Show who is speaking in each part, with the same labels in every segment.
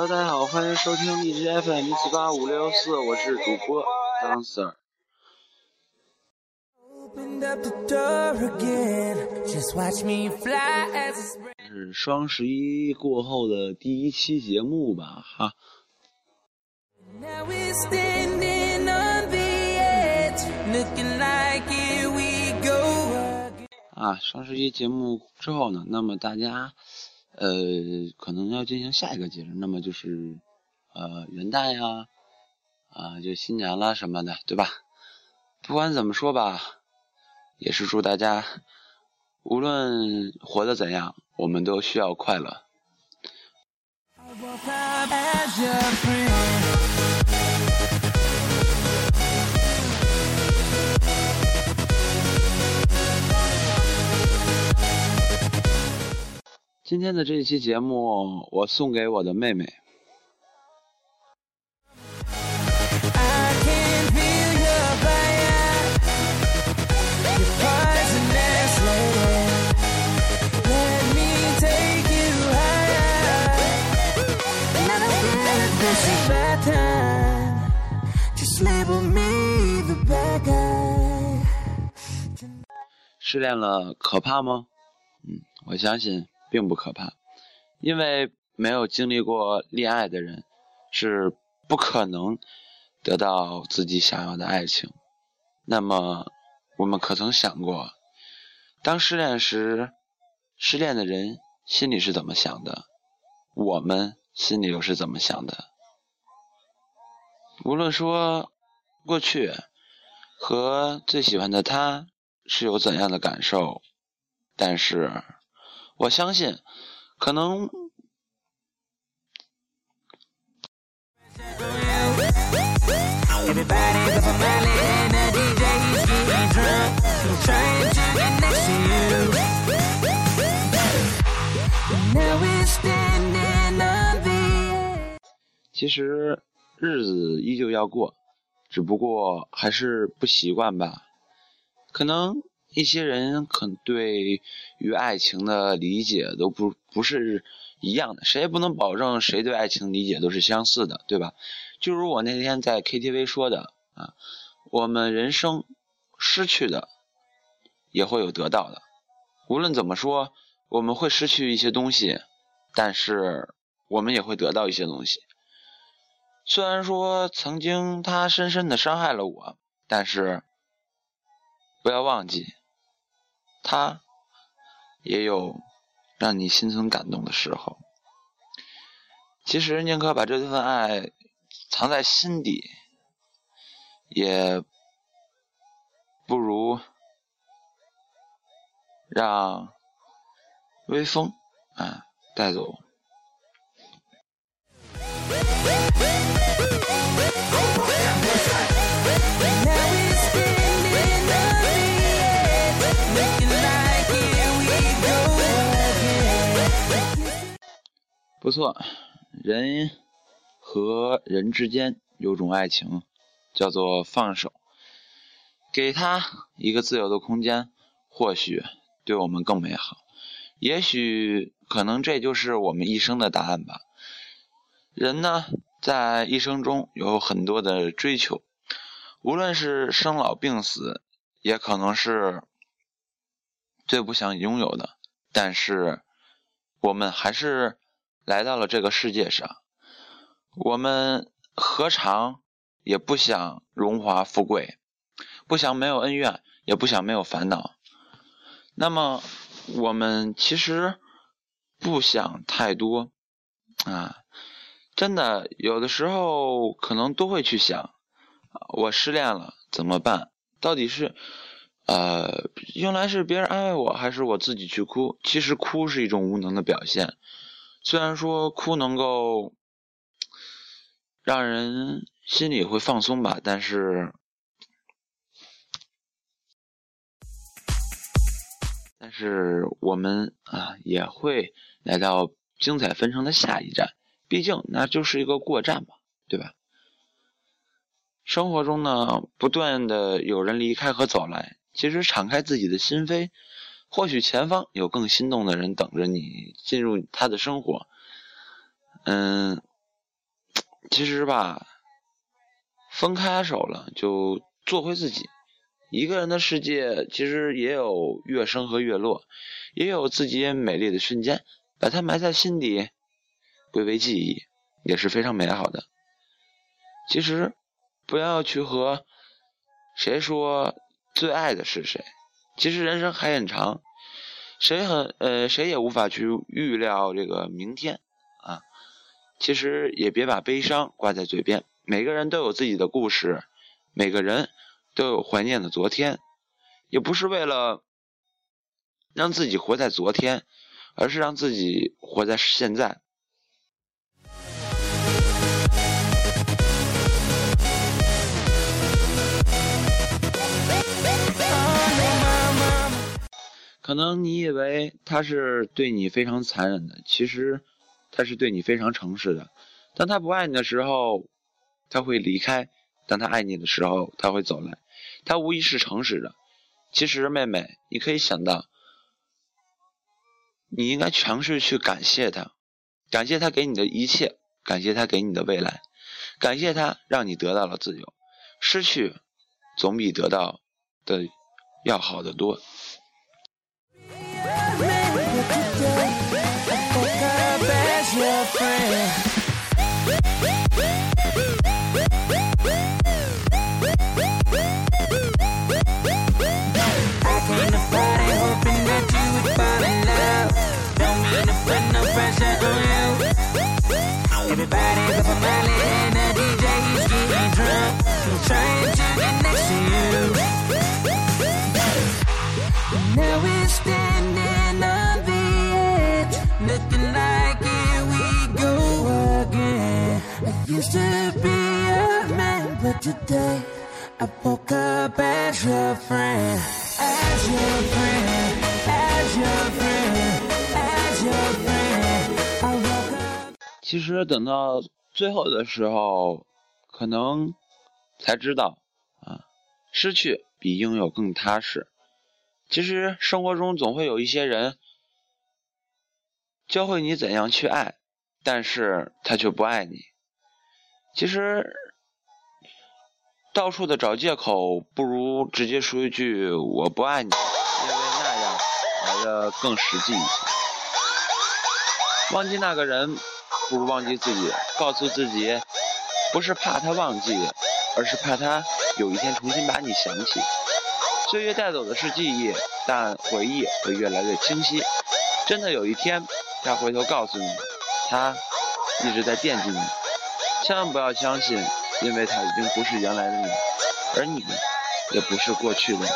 Speaker 1: Hello，大家好，欢迎收听荔枝 FM 一四八五六四，我是主播张 Sir。是双十一过后的第一期节目吧，哈。啊，双十一节目之后呢，那么大家，呃，可能要进行下一个节日，那么就是，呃，元旦呀，啊，就新年了什么的，对吧？不管怎么说吧，也是祝大家，无论活得怎样，我们都需要快乐。今天的这一期节目，我送给我的妹妹。失恋了可怕吗？嗯，我相信。并不可怕，因为没有经历过恋爱的人是不可能得到自己想要的爱情。那么，我们可曾想过，当失恋时，失恋的人心里是怎么想的？我们心里又是怎么想的？无论说过去和最喜欢的他是有怎样的感受，但是。我相信，可能。其实日子依旧要过，只不过还是不习惯吧，可能。一些人可能对于爱情的理解都不不是一样的，谁也不能保证谁对爱情理解都是相似的，对吧？就如我那天在 KTV 说的啊，我们人生失去的也会有得到的，无论怎么说，我们会失去一些东西，但是我们也会得到一些东西。虽然说曾经他深深的伤害了我，但是不要忘记。他也有让你心存感动的时候。其实宁可把这份爱藏在心底，也不如让微风啊带走。不错，人和人之间有种爱情，叫做放手，给他一个自由的空间，或许对我们更美好。也许可能这就是我们一生的答案吧。人呢，在一生中有很多的追求，无论是生老病死，也可能是最不想拥有的，但是我们还是。来到了这个世界上，我们何尝也不想荣华富贵，不想没有恩怨，也不想没有烦恼。那么，我们其实不想太多啊！真的，有的时候可能都会去想：我失恋了怎么办？到底是呃，用来是别人安慰我，还是我自己去哭？其实，哭是一种无能的表现。虽然说哭能够让人心里会放松吧，但是，但是我们啊也会来到精彩纷呈的下一站，毕竟那就是一个过站嘛，对吧？生活中呢，不断的有人离开和走来，其实敞开自己的心扉。或许前方有更心动的人等着你进入他的生活，嗯，其实吧，分开手了就做回自己。一个人的世界其实也有月升和月落，也有自己美丽的瞬间，把它埋在心底，归为记忆，也是非常美好的。其实，不要去和谁说最爱的是谁。其实人生还很长，谁很呃谁也无法去预料这个明天啊。其实也别把悲伤挂在嘴边，每个人都有自己的故事，每个人都有怀念的昨天，也不是为了让自己活在昨天，而是让自己活在现在。可能你以为他是对你非常残忍的，其实他是对你非常诚实的。当他不爱你的时候，他会离开；当他爱你的时候，他会走来。他无疑是诚实的。其实，妹妹，你可以想到，你应该尝试去感谢他，感谢他给你的一切，感谢他给你的未来，感谢他让你得到了自由。失去总比得到的要好得多。
Speaker 2: bodies up on my lid and the DJ DJ's getting drunk. I'm trying to get next to you. Now we're standing on the edge, looking like here we go again. I used to be a man, but today I woke up as your friend, as your friend.
Speaker 1: 其实等到最后的时候，可能才知道啊，失去比拥有更踏实。其实生活中总会有一些人教会你怎样去爱，但是他却不爱你。其实到处的找借口，不如直接说一句“我不爱你”，因为那样来的更实际一些。忘记那个人。不如忘记自己，告诉自己，不是怕他忘记，而是怕他有一天重新把你想起。岁月带走的是记忆，但回忆会越来越清晰。真的有一天，他回头告诉你，他一直在惦记你。千万不要相信，因为他已经不是原来的你，而你也不是过去的你。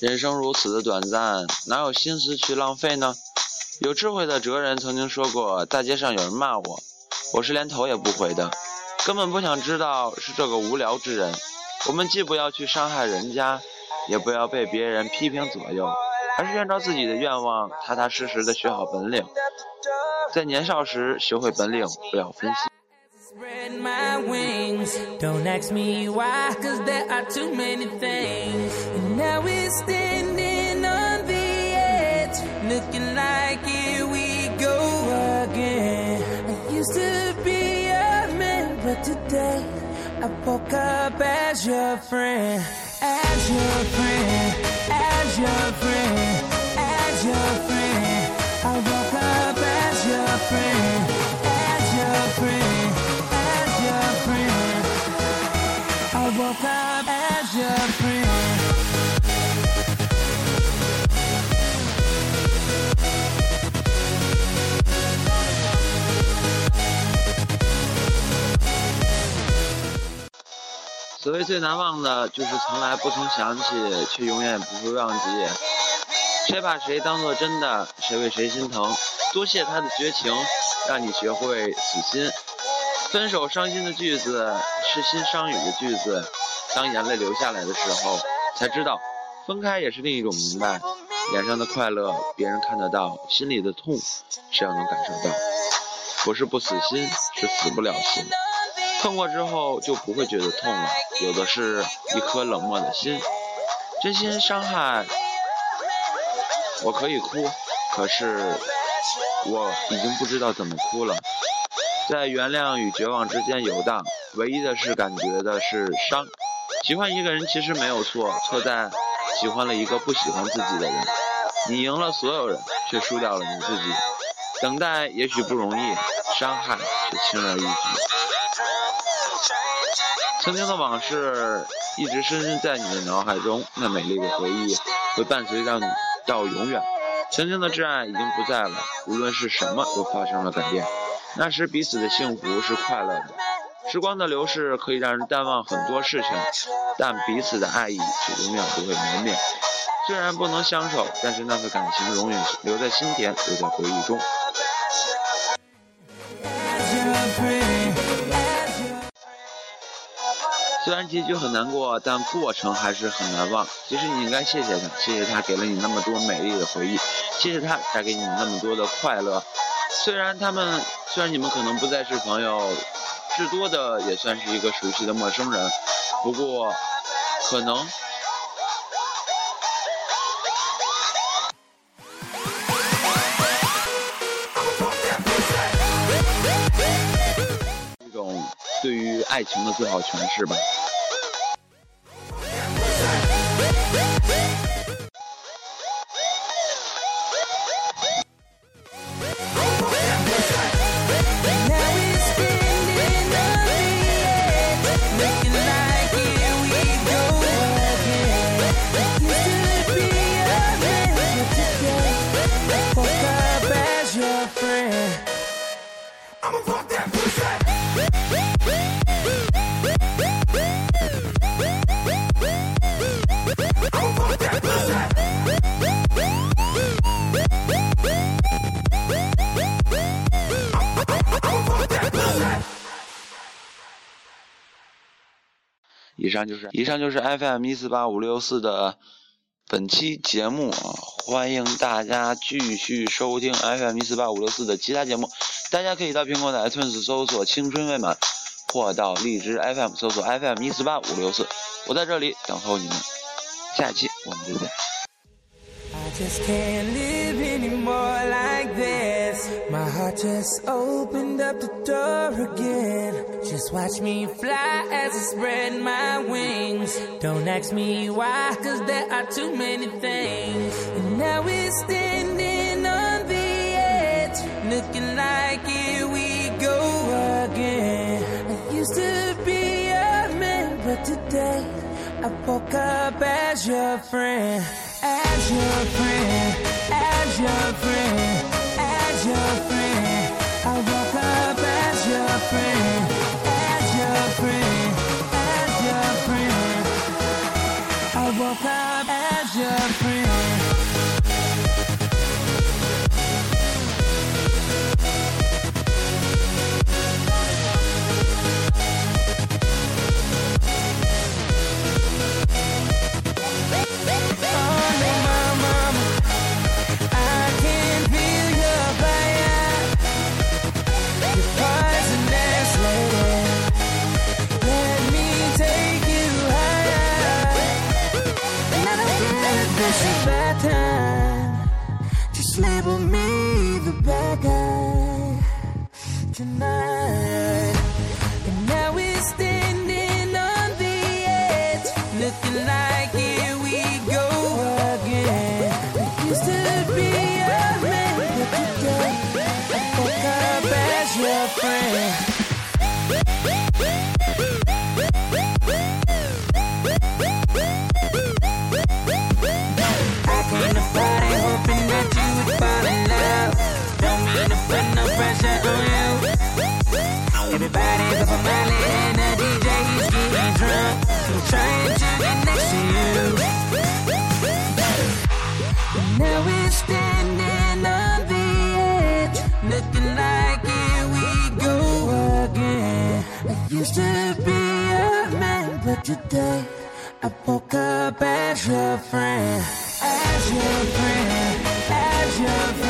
Speaker 1: 人生如此的短暂，哪有心思去浪费呢？有智慧的哲人曾经说过：“大街上有人骂我，我是连头也不回的，根本不想知道是这个无聊之人。”我们既不要去伤害人家，也不要被别人批评左右，而是按照自己的愿望，踏踏实实的学好本领，在年少时学会本领，不要分心。Don't ask me why, cause there are too many things. And now we're standing on the edge, looking like here we go again. I used to be a man, but today I woke up as your friend, as your friend, as your friend, as your friend. I woke up as your friend, 所谓最难忘的，就是从来不曾想起，却永远不会忘记。谁把谁当做真的，谁为谁心疼。多谢他的绝情，让你学会死心。分手伤心的句子，是心伤雨的句子。当眼泪流下来的时候，才知道分开也是另一种明白。脸上的快乐别人看得到，心里的痛谁又能感受到？不是不死心，是死不了心。痛过之后就不会觉得痛了。有的是一颗冷漠的心，真心伤害。我可以哭，可是我已经不知道怎么哭了。在原谅与绝望之间游荡，唯一的是感觉的是伤。喜欢一个人其实没有错，错在。喜欢了一个不喜欢自己的人，你赢了所有人，却输掉了你自己。等待也许不容易，伤害却轻而易举。曾经的往事一直深深在你的脑海中，那美丽的回忆会伴随着你到永远。曾经的挚爱已经不在了，无论是什么都发生了改变。那时彼此的幸福是快乐的。时光的流逝可以让人淡忘很多事情，但彼此的爱意却永远不会磨灭。虽然不能相守，但是那份感情永远留在心田，留在回忆中。虽然结局很难过，但过程还是很难忘。其实你应该谢谢他，谢谢他给了你那么多美丽的回忆，谢谢他带给你那么多的快乐。虽然他们，虽然你们可能不再是朋友。至多的也算是一个熟悉的陌生人，不过可能爱情的最好诠释吧。以上就是以上就是 FM 一四八五六四的本期节目啊，欢迎大家继续收听 FM 一四八五六四的其他节目。大家可以到苹果的 iTunes 搜索“青春未满”，或到荔枝 FM 搜索 FM 一四八五六四。我在这里等候你们，下期我们再见。I just can't live anymore like. My heart just opened up the door again. Just watch me fly as I spread my wings. Don't ask me why, cause there are too many things. And now we're standing on the edge, looking like here we go again. I used to be a man, but today I woke up as your friend as your friend, as your friend, This is my time. Just label me the bad guy tonight. And now we're standing
Speaker 2: on the edge, looking like here we go again. We used to be a man, but today
Speaker 1: I fuck up as your friend.
Speaker 2: Everybody but Somali and the DJ, he's getting drunk. I'm trying to get next to you.
Speaker 1: Now we're standing on the edge. Nothing like it, we go again.
Speaker 2: I used to be a man, but today I woke up as your friend. As your friend, as your friend.